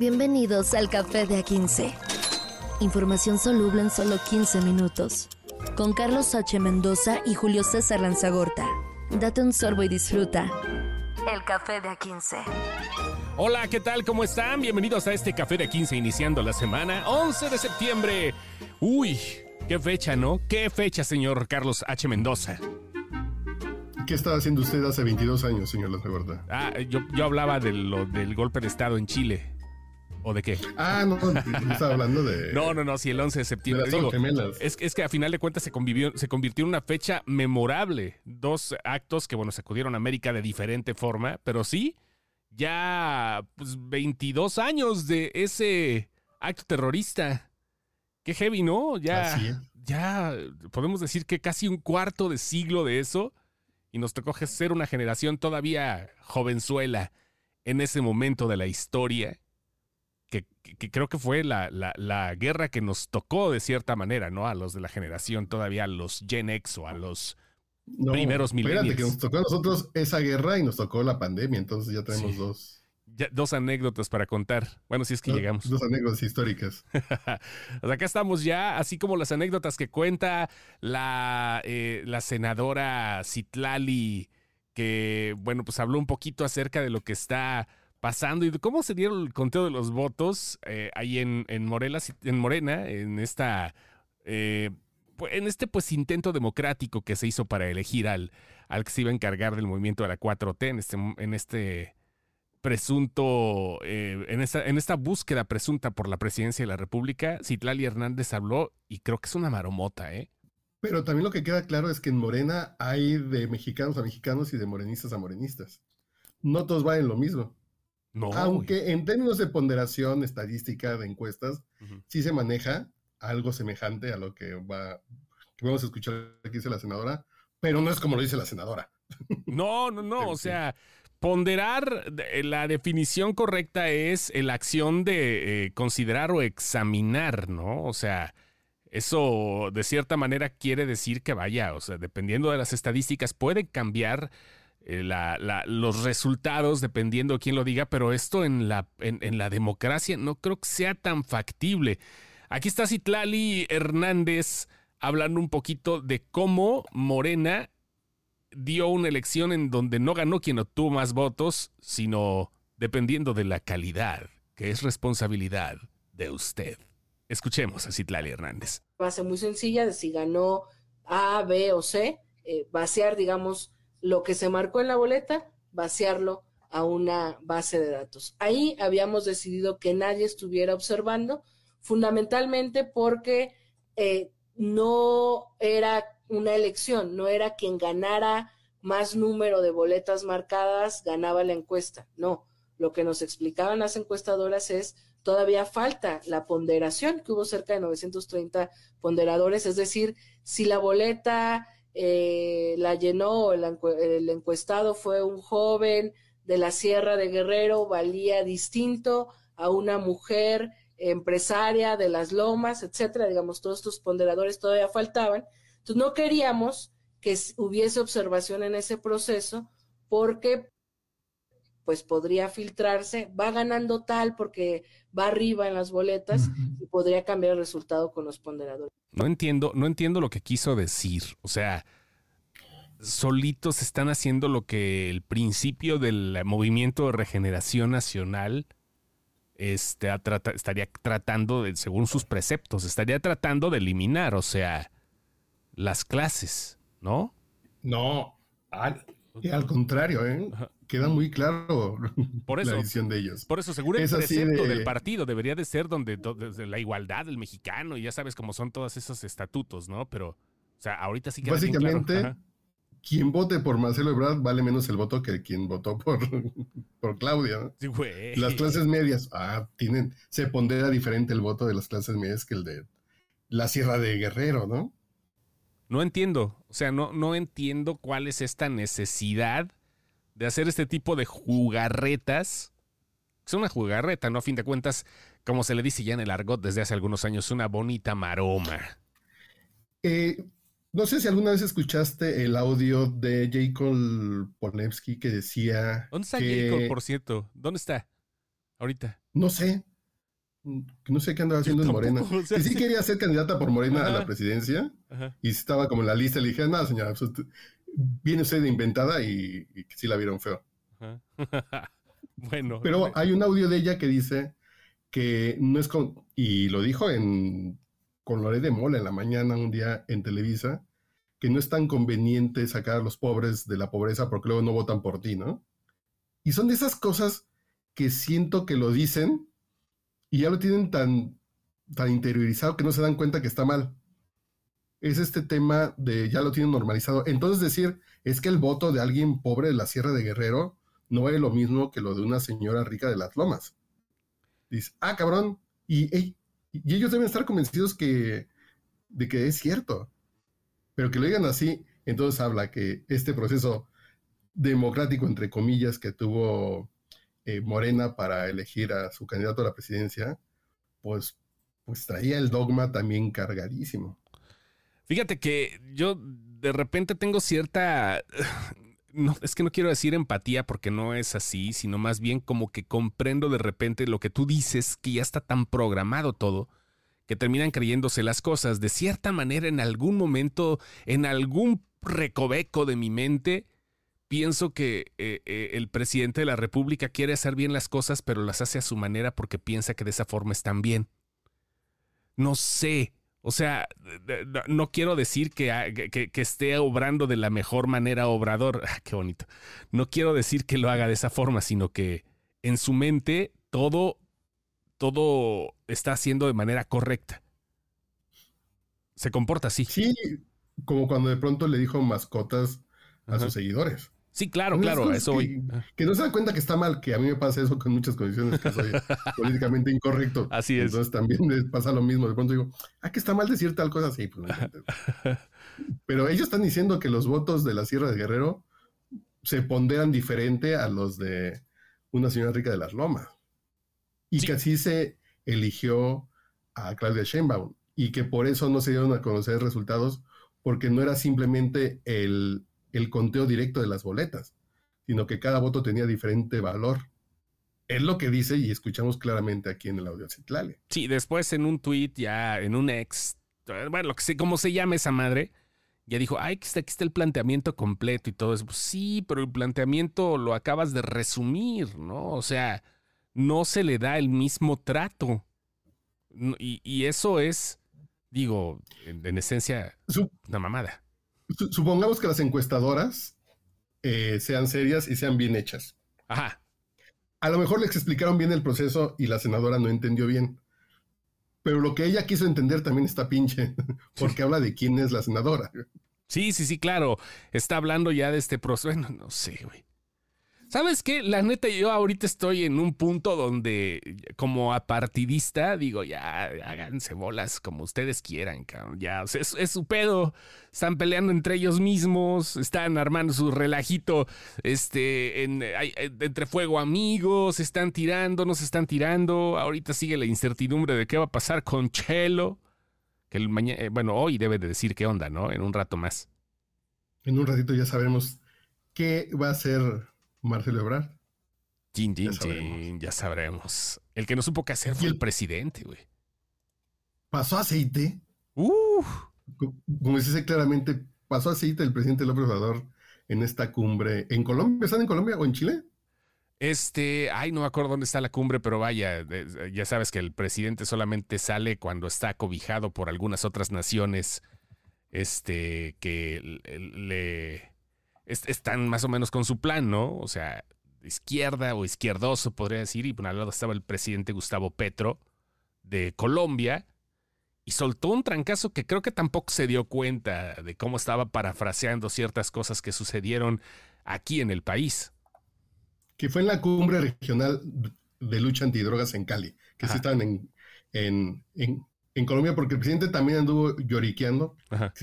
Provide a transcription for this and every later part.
Bienvenidos al Café de A15. Información soluble en solo 15 minutos. Con Carlos H. Mendoza y Julio César Lanzagorta. Date un sorbo y disfruta. El Café de A15. Hola, ¿qué tal? ¿Cómo están? Bienvenidos a este Café de A15 iniciando la semana 11 de septiembre. Uy, qué fecha, ¿no? ¿Qué fecha, señor Carlos H. Mendoza? ¿Qué estaba haciendo usted hace 22 años, señor Lanzagorta? Ah, yo, yo hablaba de lo, del golpe de Estado en Chile. ¿O de qué? Ah, no, no estaba hablando de. No, no, no, sí, el 11 de septiembre. De las Digo, gemelas. es, es que a final de cuentas se, convivió, se convirtió en una fecha memorable. Dos actos que, bueno, sacudieron a América de diferente forma, pero sí, ya pues, 22 años de ese acto terrorista. Qué heavy, ¿no? Ya, Así es. ya podemos decir que casi un cuarto de siglo de eso y nos tocó ser una generación todavía jovenzuela en ese momento de la historia que, creo que fue la, la- la guerra que nos tocó de cierta manera, ¿no? A los de la generación todavía, a los Gen X o a los... No, primeros Espérate, millennials. que nos tocó a nosotros esa guerra y nos tocó la pandemia, entonces ya tenemos Sí. dos, ya- dos anécdotas para contar. Bueno, si es que llegamos. dos anécdotas históricas. Pues acá estamos ya, así como las anécdotas que cuenta la, eh, la senadora Citlali, que, bueno, pues habló un poquito acerca de lo que está pasando y cómo se dieron el conteo de los votos eh, ahí en, en, Morelas, en Morena, en esta... eh, en este pues intento democrático que se hizo para elegir al, al que se iba a encargar del movimiento de la 4T en este, en este presunto, eh, en, esta, en esta búsqueda presunta por la presidencia de la República, Citlali Hernández habló y creo que es una maromota, ¿eh? Pero también lo que queda claro es que en Morena hay de mexicanos a mexicanos y de morenistas a morenistas. No todos valen lo mismo. No. Aunque en términos de ponderación estadística de encuestas, sí se maneja algo semejante a lo que va que vamos a escuchar que dice la senadora, pero no es como lo dice la senadora. No, no, no. O sea, ponderar, de- la definición correcta es la acción de eh, considerar o examinar, ¿no? O sea, eso de cierta manera quiere decir que vaya, o sea, dependiendo de las estadísticas, puede cambiar eh, la- los resultados dependiendo de quién lo diga, pero esto en la, en, la democracia no creo que sea tan factible. Aquí está Citlali Hernández hablando un poquito de cómo Morena dio una elección en donde no ganó quien obtuvo más votos, sino dependiendo de la calidad, que es responsabilidad de usted. Escuchemos a Citlali Hernández. base muy sencilla de si ganó A, B o C, eh, vaciar, digamos, lo que se marcó en la boleta, vaciarlo a una base de datos. Ahí habíamos decidido que nadie estuviera observando, fundamentalmente porque eh, no era una elección, no era quien ganara más número de boletas marcadas ganaba la encuesta, no. Lo que nos explicaban las encuestadoras es todavía falta la ponderación, que hubo cerca de 930 ponderadores, es decir, si la boleta eh, la llenó el, el encuestado fue un joven de la Sierra de Guerrero, valía distinto a una mujer empresaria de las lomas, etcétera, digamos, todos estos ponderadores todavía faltaban. Entonces no queríamos que hubiese observación en ese proceso porque pues podría filtrarse, va ganando tal porque va arriba en las boletas y podría cambiar el resultado con los ponderadores. No entiendo, no entiendo lo que quiso decir. O sea, solitos están haciendo lo que el principio del movimiento de regeneración nacional este, trata- estaría tratando, de, según sus preceptos, estaría tratando de eliminar, o sea, las clases, ¿no? No, al, y al contrario, ¿eh? Queda muy claro Por eso. la visión de ellos. Por eso, seguro el Es precepto de- del partido debería de ser donde, donde- de la igualdad del mexicano y ya sabes cómo son todos esos estatutos, ¿no? Pero, o sea, ahorita sí queda bien claro. Básicamente, quien vote por Marcelo Ebrard vale menos el voto que quien votó por, por Claudia. ¿no? Sí, güey. Las clases medias, ah, tienen, se pondera diferente el voto de las clases medias que el de la Sierra de Guerrero, ¿no? No entiendo, o sea, no, no entiendo cuál es esta necesidad de hacer este tipo de jugarretas. Es una jugarreta, ¿no? A fin de cuentas, como se le dice ya en el argot desde hace algunos años, una bonita maroma. Eh, no sé si alguna vez escuchaste el audio de Jacob Polevsky que decía ¿Dónde está que, Jacob, por cierto? ¿Dónde está? Ahorita. no sé, no sé qué andaba haciendo en Morena. que sí quería ser candidata por Morena a la presidencia y estaba como en la lista. Le dije, nada, señora, pues, viene usted inventada y, que sí la vieron feo. bueno. Pero hay un audio de ella que dice que no es con. Y lo dijo en, con Loré de Mola en la mañana, un día en Televisa, que no es tan conveniente sacar a los pobres de la pobreza porque luego no votan por ti, ¿no? Y son de esas cosas que siento que lo dicen y ya lo tienen tan, tan interiorizado que no se dan cuenta que está mal. Es este tema de ya lo tienen normalizado. Entonces decir, es que el voto de alguien pobre de la Sierra de Guerrero no es lo mismo que lo de una señora rica de las lomas. Dice, ah, cabrón. Y, ellos deben estar convencidos que, de que es cierto. Pero que lo digan así, entonces habla que este proceso democrático, entre comillas, que tuvo eh, Morena para elegir a su candidato a la presidencia, pues, pues traía el dogma también cargadísimo. Fíjate que yo de repente tengo cierta... No, es que no quiero decir empatía porque no es así, sino más bien como que comprendo de repente lo que tú dices, que ya está tan programado todo, que terminan creyéndose las cosas. De cierta manera, en algún momento, en algún recoveco de mi mente, pienso que eh, eh, el presidente de la República quiere hacer bien las cosas, pero las hace a su manera porque piensa que de esa forma están bien. No sé. O sea, no quiero decir que, que, esté obrando de la mejor manera obrador. Ah, qué bonito. No quiero decir que lo haga de esa forma, sino que en su mente todo, todo está haciendo de manera correcta. Se comporta así. Sí, como cuando de pronto le dijo mascotas a sus seguidores. Sí, claro, claro, eso que, no se da cuenta que está mal, que a mí me pasa eso con muchas condiciones, que soy políticamente incorrecto. Así es. Entonces también me pasa lo mismo. De pronto digo, ah, que está mal decir tal cosa, sí, pues Pero ellos están diciendo que los votos de la Sierra de Guerrero se ponderan diferente a los de una señora rica de las Lomas. Y que así se eligió a Claudia Sheinbaum. Y que por eso no se dieron a conocer resultados, porque no era simplemente el el conteo directo de las boletas, sino que cada voto tenía diferente valor. Es lo que dice y escuchamos claramente aquí en el audio Citlale. Sí, después en un tweet ya, en un ex, bueno, lo que sé, cómo se llama esa madre, ya dijo, ay, aquí está, aquí está el planteamiento completo y todo eso. Pues sí, pero el planteamiento lo acabas de resumir, ¿no? O sea, no se le da el mismo trato. Y, eso es, digo, en, esencia, una mamada supongamos que las encuestadoras eh, sean serias y sean bien hechas. Ajá. A lo mejor les explicaron bien el proceso y la senadora no entendió bien. Pero lo que ella quiso entender también está pinche, porque habla de quién es la senadora. Sí, sí, sí, claro. Está hablando ya de este proceso. Bueno, no sé, güey. ¿Sabes qué? La neta, yo ahorita estoy en un punto donde, como apartidista, digo, ya háganse bolas como ustedes quieran, cabrón. Ya, es, su pedo. Están peleando entre ellos mismos, están armando su relajito este, entre fuego amigos, están tirando, no se están tirando. Ahorita sigue la incertidumbre de qué va a pasar con Chelo. Que el mañana, eh, bueno, hoy debe de decir qué onda, ¿no? En un rato más. En un ratito ya sabemos qué va a ser Marcelo Ebrard. ya, sabremos. El que no supo qué hacer fue el, presidente, güey. ¿Pasó aceite? Uh. Como dice claramente, pasó aceite el presidente López Obrador en esta cumbre. ¿En Colombia? ¿Están en Colombia o en Chile? Este, ay, no me acuerdo dónde está la cumbre, pero vaya, ya sabes que el presidente solamente sale cuando está cobijado por algunas otras naciones, este, que le, están más o menos con su plan, ¿no? O sea, izquierda o izquierdoso, podría decir. Y por al lado estaba el presidente Gustavo Petro de Colombia. Y soltó un trancazo que creo que tampoco se dio cuenta de cómo estaba parafraseando ciertas cosas que sucedieron aquí en el país. Que fue en la cumbre regional de lucha antidrogas en Cali, que sí estaban en, en, Colombia, porque el presidente también anduvo lloriqueando.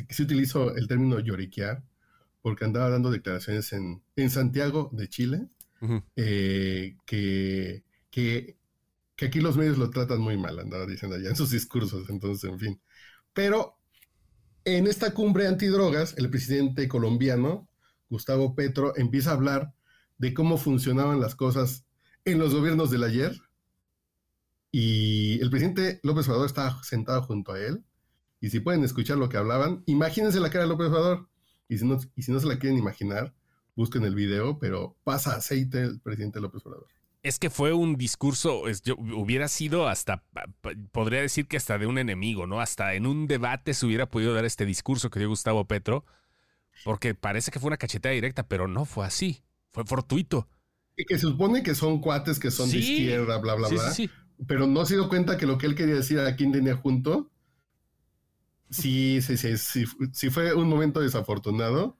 que se utilizó el término lloriquear porque andaba dando declaraciones en, Santiago de Chile, eh, que, que, aquí los medios lo tratan muy mal, andaba diciendo allá en sus discursos, entonces, en fin. Pero en esta cumbre antidrogas, el presidente colombiano, Gustavo Petro, empieza a hablar de cómo funcionaban las cosas en los gobiernos del ayer y y el presidente López Obrador estaba sentado junto a él. Y si pueden escuchar lo que hablaban, imagínense la cara de López Obrador. Y si no, y si no se la quieren imaginar, busquen el video, pero pasa aceite el presidente López Obrador. Es que fue un discurso, es, yo, hubiera sido hasta, podría decir que hasta de un enemigo, ¿no? Hasta en un debate se hubiera podido dar este discurso que dio Gustavo Petro, porque parece que fue una cachetada directa, pero no fue así, fue fortuito. Y que se supone que son cuates que son de izquierda, bla, bla, bla. Sí, pero no se dio cuenta que lo que él quería decir a quien tenía junto, sí, sí, sí, sí, sí fue un momento desafortunado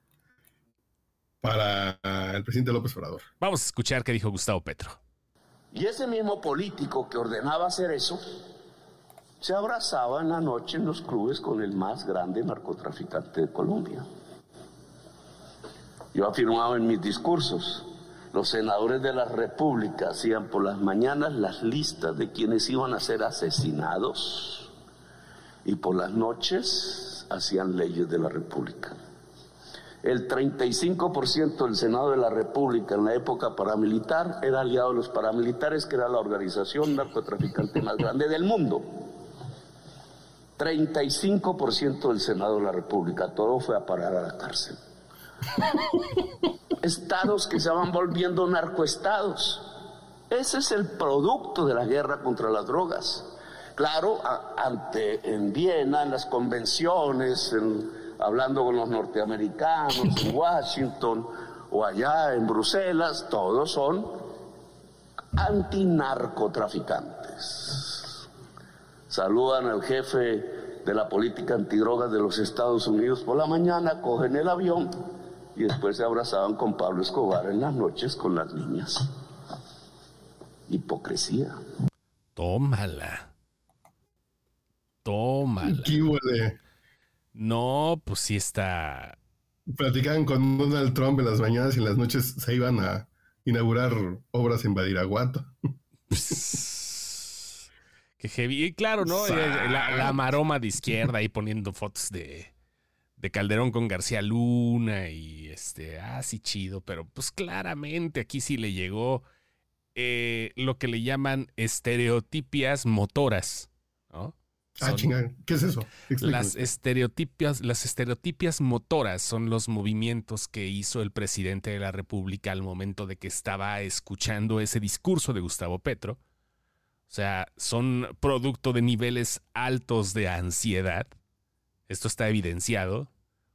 para el presidente López Obrador. Vamos a escuchar qué dijo Gustavo Petro. Y ese mismo político que ordenaba hacer eso, se abrazaba en la noche en los clubes con el más grande narcotraficante de Colombia. Yo afirmaba en mis discursos, los senadores de la República hacían por las mañanas las listas de quienes iban a ser asesinados y por las noches hacían leyes de la República el 35% del Senado de la República en la época paramilitar era aliado de los paramilitares, que era la organización narcotraficante más grande del mundo. 35% del Senado de la República, todo fue a parar a la cárcel. Estados que se van volviendo narcoestados. Ese es el producto de la guerra contra las drogas. Claro, ante en Viena, en las convenciones, en hablando con los norteamericanos en Washington o allá en Bruselas, todos son antinarcotraficantes. Saludan al jefe de la política antidrogas de los Estados Unidos por la mañana, cogen el avión y después se abrazaban con Pablo Escobar en las noches con las niñas. Hipocresía. Tómala. Tómala. ¿Qué huele? No, pues sí está. Platicaban con Donald Trump en las mañanas y en las noches se iban a inaugurar obras en Badiraguato. Qué heavy. Y claro, ¿no? La, maroma de izquierda ahí poniendo fotos de, de Calderón con García Luna y este, ah, sí, chido, pero pues claramente aquí sí le llegó eh, lo que le llaman estereotipias motoras, ¿no? Ah, chingada. ¿Qué es eso? Las estereotipias, las estereotipias motoras son los movimientos que hizo el presidente de la República al momento de que estaba escuchando ese discurso de Gustavo Petro. O sea, son producto de niveles altos de ansiedad. Esto está evidenciado.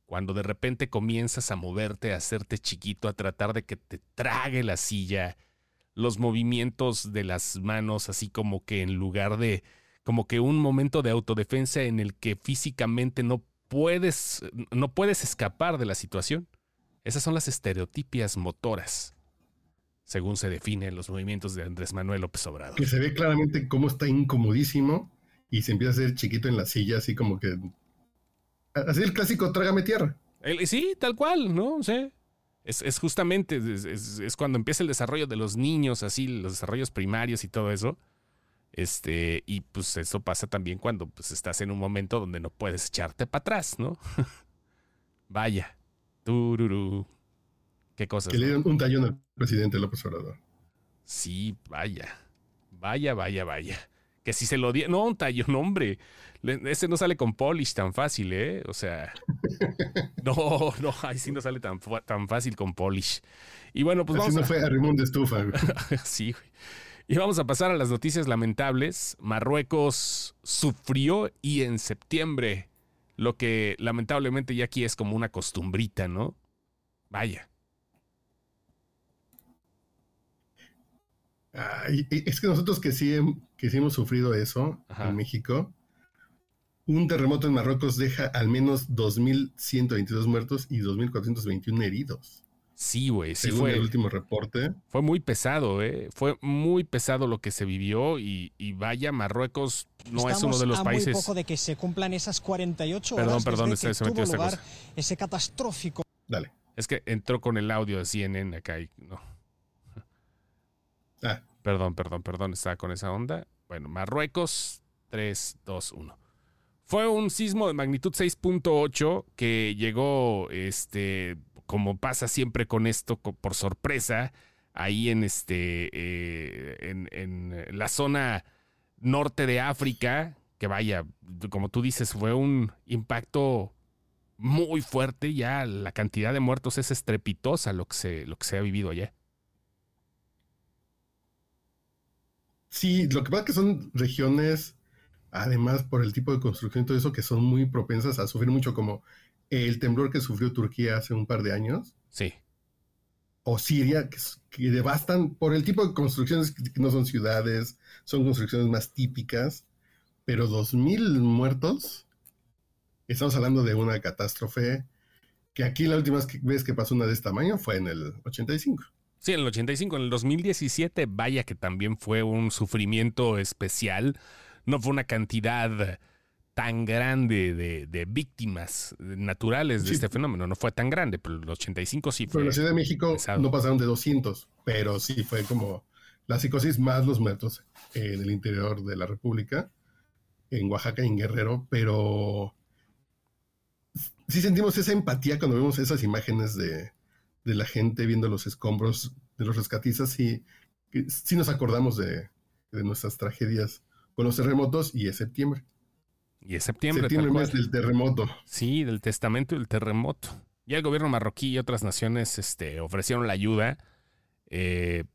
Cuando de repente comienzas a moverte, a hacerte chiquito, a tratar de que te trague la silla, los movimientos de las manos, así como que en lugar de como que un momento de autodefensa en el que físicamente no puedes, no puedes escapar de la situación. Esas son las estereotipias motoras, según se definen los movimientos de Andrés Manuel López Obrador. Que se ve claramente cómo está incomodísimo y se empieza a hacer chiquito en la silla, así como que... Así el clásico trágame tierra. sí, tal cual, ¿no? sé es, es, justamente, es, es, cuando empieza el desarrollo de los niños, así, los desarrollos primarios y todo eso. Este, y pues eso pasa también cuando pues, estás en un momento donde no puedes echarte para atrás, ¿no? Vaya. Tururú. Qué cosas. Que le dieron un tallón al presidente López Obrador. Sí, vaya. Vaya, vaya, vaya. Que si se lo dieron. No, un tallón, hombre. Ese no sale con polish tan fácil, ¿eh? O sea. No, no, ahí sí no sale tan, tan fácil con polish. Y bueno, pues Así vamos. no fue a de Estufa. sí, güey. Y vamos a pasar a las noticias lamentables. Marruecos sufrió y en septiembre, lo que lamentablemente ya aquí es como una costumbrita, ¿no? Vaya. es que nosotros que sí, que sí hemos sufrido eso en México, un terremoto en Marruecos deja al menos 2.122 muertos y 2.421 heridos. Sí, güey, sí Según fue. el último reporte. Fue muy pesado, ¿eh? Fue muy pesado lo que se vivió y, vaya, Marruecos no es uno de los a países. Muy poco de que se cumplan esas 48 horas. Perdón, perdón, desde se, metió esta lugar ese catastrófico. Dale. Es que entró con el audio de CNN acá y no. Ah. Perdón, perdón, perdón, estaba con esa onda. Bueno, Marruecos, 3, 2, 1. Fue un sismo de magnitud 6.8 que llegó este como pasa siempre con esto, por sorpresa, ahí en este, eh, en, la zona norte de África, que vaya, como tú dices, fue un impacto muy fuerte, ya la cantidad de muertos es estrepitosa lo que se, lo que se ha vivido allá. Sí, lo que pasa es que son regiones, además por el tipo de construcción y todo eso, que son muy propensas a sufrir mucho, como el temblor que sufrió Turquía hace un par de años. Sí. O Siria, que, devastan por el tipo de construcciones que no son ciudades, son construcciones más típicas, pero 2.000 muertos, estamos hablando de una catástrofe que aquí la última vez que pasó una de este tamaño fue en el 85. Sí, en el 85, en el 2017, vaya que también fue un sufrimiento especial. No fue una cantidad tan grande de, víctimas naturales de este fenómeno. No fue tan grande, pero el 85 sí fue. Pero en la Ciudad de México no pasaron de 200, pero sí fue como la psicosis más los muertos en el interior de la República, en Oaxaca y en Guerrero, pero sí sentimos esa empatía cuando vemos esas imágenes de, de la gente viendo los escombros de los rescatistas y sí nos acordamos de, nuestras tragedias con los terremotos y es septiembre. Y es septiembre. Septiembre mes del terremoto. Sí, del testamento del terremoto. Ya el gobierno marroquí y otras naciones este, ofrecieron la ayuda. Eh,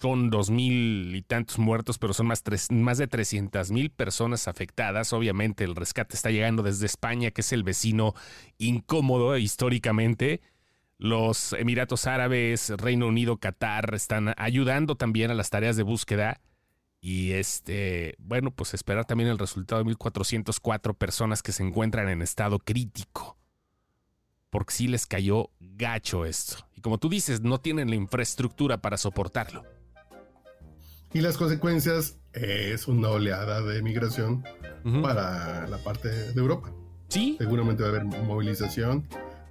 son dos mil y tantos muertos, pero son más, más de 300 mil personas afectadas. Obviamente el rescate está llegando desde España, que es el vecino incómodo históricamente. Los Emiratos Árabes, Reino Unido, Qatar están ayudando también a las tareas de búsqueda. Y este, bueno, pues esperar también el resultado de 1.404 personas que se encuentran en estado crítico. Porque sí les cayó gacho esto. Y como tú dices, no tienen la infraestructura para soportarlo. Y las consecuencias es una oleada de migración para la parte de Europa. Sí. Seguramente va a haber movilización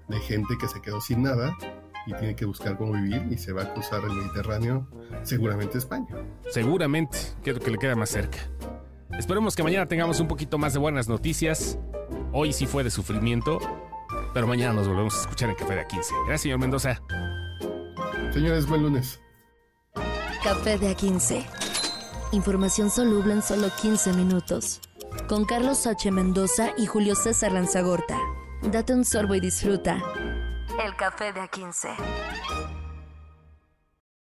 de gente que se quedó sin nada y tiene que buscar cómo vivir y se va a cruzar el Mediterráneo, seguramente España. Seguramente, que es lo que le queda más cerca. Esperemos que mañana tengamos un poquito más de buenas noticias. Hoy sí fue de sufrimiento, pero mañana nos volvemos a escuchar en Café de A15. Gracias, señor Mendoza. Señores, buen lunes. Café de A15. Información soluble en solo 15 minutos. Con Carlos H. Mendoza y Julio César Lanzagorta. Date un sorbo y disfruta. El café de A15.